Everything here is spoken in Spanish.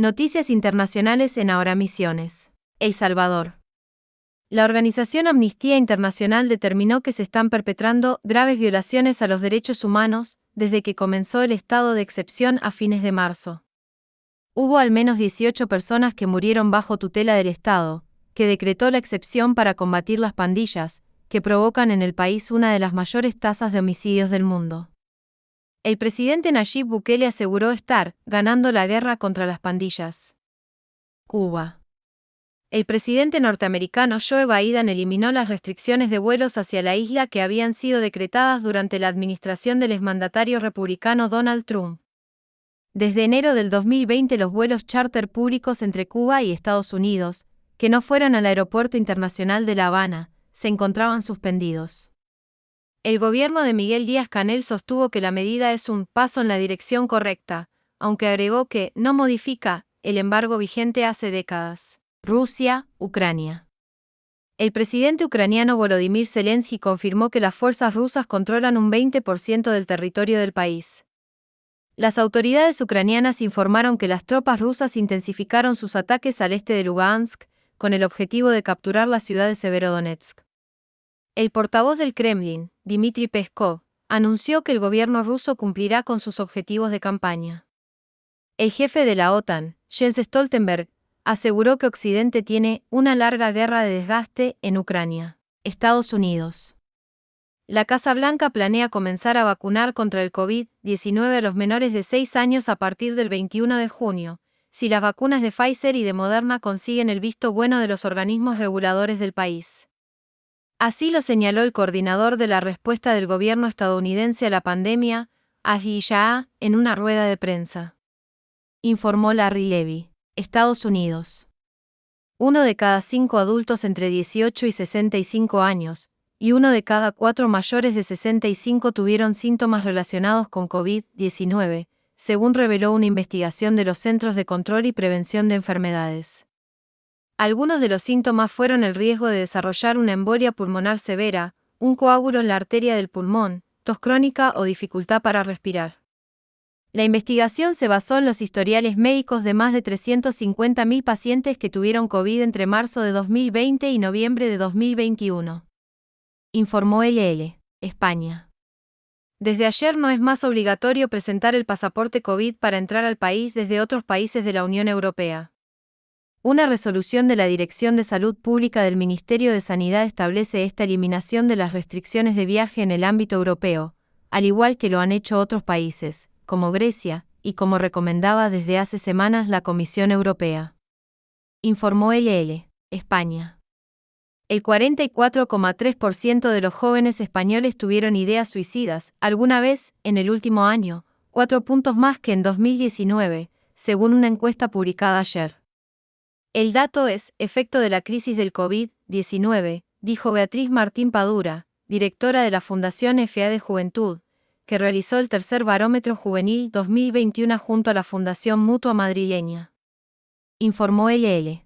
Noticias internacionales en Ahora Misiones. El Salvador. La organización Amnistía Internacional determinó que se están perpetrando graves violaciones a los derechos humanos desde que comenzó el estado de excepción a fines de marzo. Hubo al menos 18 personas que murieron bajo tutela del Estado, que decretó la excepción para combatir las pandillas, que provocan en el país una de las mayores tasas de homicidios del mundo. El presidente Nayib Bukele aseguró estar ganando la guerra contra las pandillas. Cuba. El presidente norteamericano Joe Biden eliminó las restricciones de vuelos hacia la isla que habían sido decretadas durante la administración del exmandatario republicano Donald Trump. Desde enero del 2020 los vuelos charter públicos entre Cuba y Estados Unidos, que no fueran al Aeropuerto Internacional de La Habana, se encontraban suspendidos. El gobierno de Miguel Díaz Canel sostuvo que la medida es un paso en la dirección correcta, aunque agregó que no modifica el embargo vigente hace décadas. Rusia, Ucrania. El presidente ucraniano Volodymyr Zelensky confirmó que las fuerzas rusas controlan un 20% del territorio del país. Las autoridades ucranianas informaron que las tropas rusas intensificaron sus ataques al este de Lugansk, con el objetivo de capturar la ciudad de Severodonetsk. El portavoz del Kremlin, Dmitry Peskov, anunció que el gobierno ruso cumplirá con sus objetivos de campaña. El jefe de la OTAN, Jens Stoltenberg, aseguró que Occidente tiene una larga guerra de desgaste en Ucrania. Estados Unidos. La Casa Blanca planea comenzar a vacunar contra el COVID-19 a los menores de 6 años a partir del 21 de junio, si las vacunas de Pfizer y de Moderna consiguen el visto bueno de los organismos reguladores del país. Así lo señaló el coordinador de la respuesta del gobierno estadounidense a la pandemia, Ahi en una rueda de prensa. Informó Larry Levy. Estados Unidos. Uno de cada cinco adultos entre 18 y 65 años, y uno de cada cuatro mayores de 65 tuvieron síntomas relacionados con COVID-19, según reveló una investigación de los Centros de Control y Prevención de Enfermedades. Algunos de los síntomas fueron el riesgo de desarrollar una embolia pulmonar severa, un coágulo en la arteria del pulmón, tos crónica o dificultad para respirar. La investigación se basó en los historiales médicos de más de 350.000 pacientes que tuvieron COVID entre marzo de 2020 y noviembre de 2021. Informó LL, España. Desde ayer no es más obligatorio presentar el pasaporte COVID para entrar al país desde otros países de la Unión Europea. Una resolución de la Dirección de Salud Pública del Ministerio de Sanidad establece esta eliminación de las restricciones de viaje en el ámbito europeo, al igual que lo han hecho otros países como Grecia, y como recomendaba desde hace semanas la Comisión Europea. Informó LL, España. El 44,3% de los jóvenes españoles tuvieron ideas suicidas alguna vez en el último año, cuatro puntos más que en 2019, según una encuesta publicada ayer. El dato es efecto de la crisis del COVID-19, dijo Beatriz Martín Padura, directora de la Fundación FA de Juventud, que realizó el tercer Barómetro Juvenil 2021 junto a la Fundación Mutua Madrileña. Informó LL.